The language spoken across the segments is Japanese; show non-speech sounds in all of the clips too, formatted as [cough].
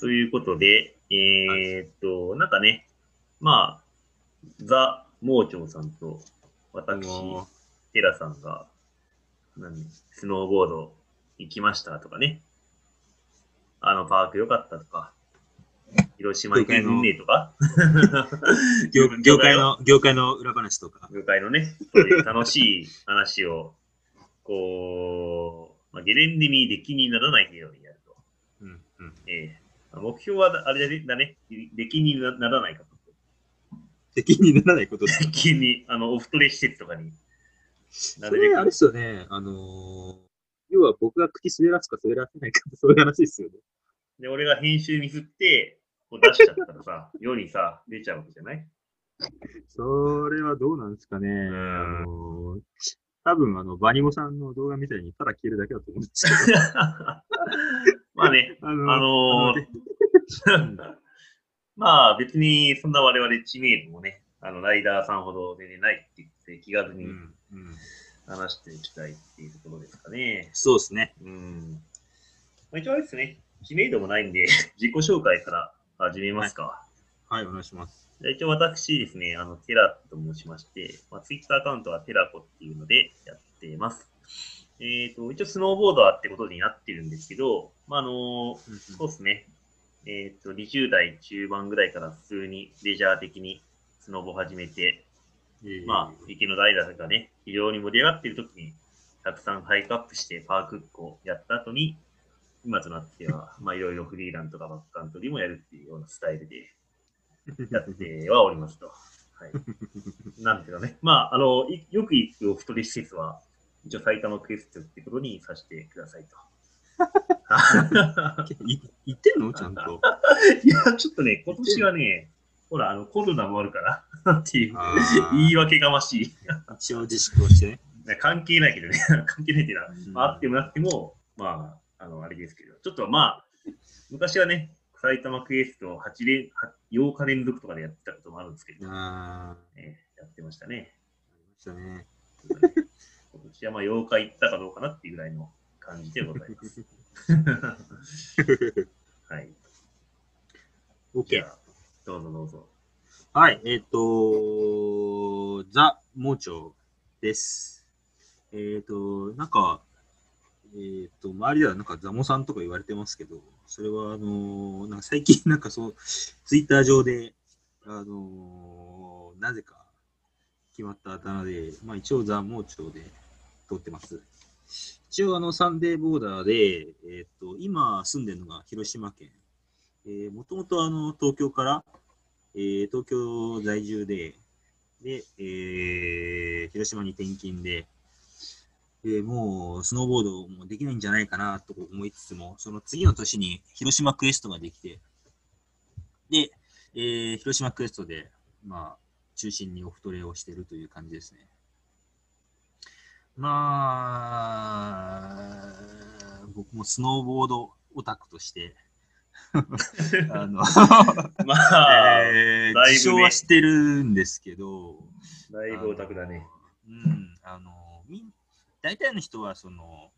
ということで、えー、っと、なんかね、まあ、ザ・盲腸さんと私、テラさんが、何、スノーボード行きましたとかね、あのパーク良かったとか、広島行けんねとか。業 [laughs] 業界の、業界の裏話とか。業界のね、そういう楽しい話を、こう、まあ、ゲレンデに出来にならないようにやると。うんうん、ええ目標はあれだね、出来にならないかと。出来にならないこと出来に、あの、オフトレ施設とかに。それ、あれですよね、あのー、要は僕が口滑らすか滑らせないかそういう話ですよね。で、俺が編集ミスって、こう出しちゃったらさ、[laughs] 世にさ、出ちゃうわけじゃない？それはどうなんですかね。あのー、多分あの、バニモさんの動画みたいにただ消えるだけだと思うんですけど。[laughs] まあね、あのー、あのー、まあ別にそんな我々知名度もね、あのライダーさんほど出てないって言って気軽に話していきたいっていうところですかね。うん、そうですね。うん。まあ、一応あれですね、知名度もないんで、[laughs] 自己紹介から始めますか。はい、はい、お願いします。一応私ですね、あの、テラと申しまして、まあ、ツイッターアカウントはテラコっていうのでやっています。えっ、ー、と、一応スノーボーダーってことになってるんですけど、まあ、あの、そうですね。えっ、ー、と、20代中盤ぐらいから普通にレジャー的にスノボ始めて、えー、まあ、池の代だとかね、非常に盛り上がっている時に、たくさんハイクアップしてパークックをやった後に、今となっては、[laughs] まあ、いろいろフリーランとかバックカントリーもやるっていうようなスタイルでやってはおりますと。はい。[laughs] なんですけどね。まあ、あの、よく行くお太り施設は、一応埼玉クエストってことにさせてくださいと。[laughs] [laughs] 言ってんの？ちゃんと。[laughs] いや、ちょっとね、今年はね、ほら、あの、コロナもあるから [laughs] っていう、言い訳がましい。一応自粛をしてね。関係ないけどね、関係ないっていうのは、まあ、あってもなくても、まあ、あの、あれですけど、ちょっとまあ、昔はね、埼玉クエスト8連8日連続とかでやってたこともあるんですけど、あえー、やってましたね。ありましたね。今年はまあ8日行ったかどうかなっていうぐらいの感じでございます。[laughs] はい。OK。どうぞどうぞ。はい、えっ、ー、と、ザ・盲腸です。えっ、ー、と、なんか、えっ、ー、と、周りではなんかザモさんとか言われてますけど、それはあのなんか最近なんかそう、ツイッター上で、あのなぜか決まったあだ名で、まあ一応ザ・盲腸で通ってます。一応あのサンデーボーダーで、えっ、と、今住んでるのが広島県。えー、もともとあの東京から、えー、東京在住で、で、えー、広島に転勤で、で、もう、スノーボードもできないんじゃないかなと思いつつも、その次の年に広島クエストができて、で、えー、広島クエストで、まあ、中心にオフトレをしてるという感じですね。まあ、僕もスノーボードオタクとして、[laughs] あの、[laughs] まあ、えー、自称はしてるんですけど、だいぶオタクだね。うん、あの、み大体の人は、その、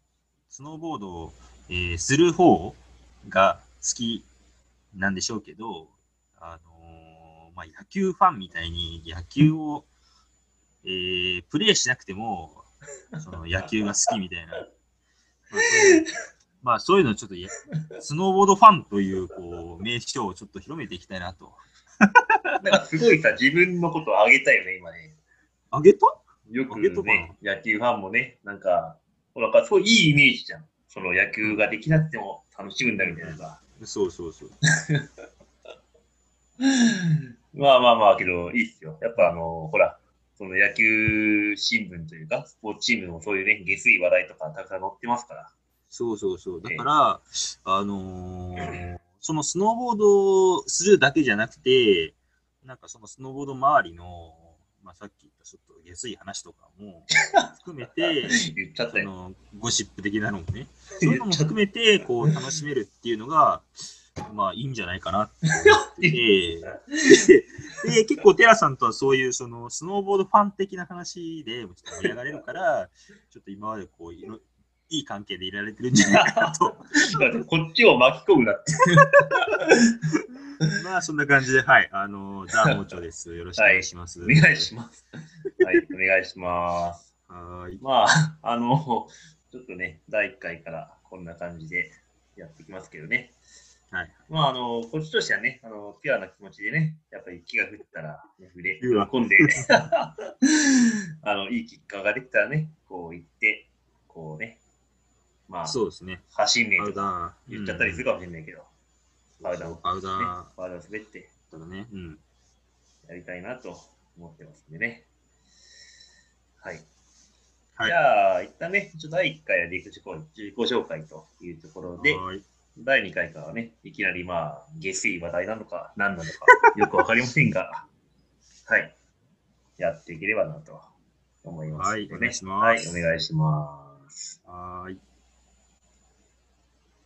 スノーボードを、えー、する方が好きなんでしょうけど、あのー、まあ、野球ファンみたいに野球を、えー、プレイしなくても、その野球が好きみたいな。まあ、そういうまあ、そういうのちょっとスノーボードファンというこう名称をちょっと広めていきたいなと。なんかすごいさ、自分のことを上げたよね、今ね。上げた？よくね、野球ファンもね、なんか、ほら、そういいイメージじゃん。その野球ができなくても楽しむんだみたいなさ。そうそうそう。[laughs] まあまあまあ、けど、いいっすよ。やっぱあの、ほら、その野球新聞というか、スポーツチームもそういうね、下水話題とかたくさん載ってますから。そうそうそう。だから、えー、あのー、[laughs] そのスノーボードするだけじゃなくて、なんかそのスノーボード周りの、まあ、さっき言ったちょっと下水話とかも含めて、[laughs] 言っちゃったよ。ゴシップ的なのもね、[laughs] そういうのも含めて、こう、楽しめるっていうのが、まあいいんじゃないかなって思ってて、[laughs] で、結構テラさんとはそういうそのスノーボードファン的な話でちょっと盛り上がれるから、ちょっと今までこういろいい関係でいられてるんじゃないかなと。こっちを巻き込むなって。まあ、そんな感じで、はい。あの、ザ・モーチョです。よろしくお願いします。お願いします。はい、お願いします。はーい。まあ、あの、ちょっとね、第1回からこんな感じでやっていきますけどね。はい。まあ、あの、こっちとしてはね、あの、ピュアな気持ちでね、やっぱり雪が降ったら、ね、筆、ピュア喜んで、[laughs] あの、いいキッカーができたらね、こう行って、こうね、まあ、そうですね。走んねえとか。言っちゃったりするかもしれないけど、パウダーを、ね、パウダーパウダーを滑ってだね。うん。やりたいなと思ってますんでね。はい。はいじゃあ、一旦ね、ちょっと第1回は陸自己自己紹介というところで、はーい。第2回からはね、いきなりまあ、下水話題なのか、何なのか、よくわかりませんが、はい。やっていければなと思いますので、はいお願いしますはい、お願いします。はーい。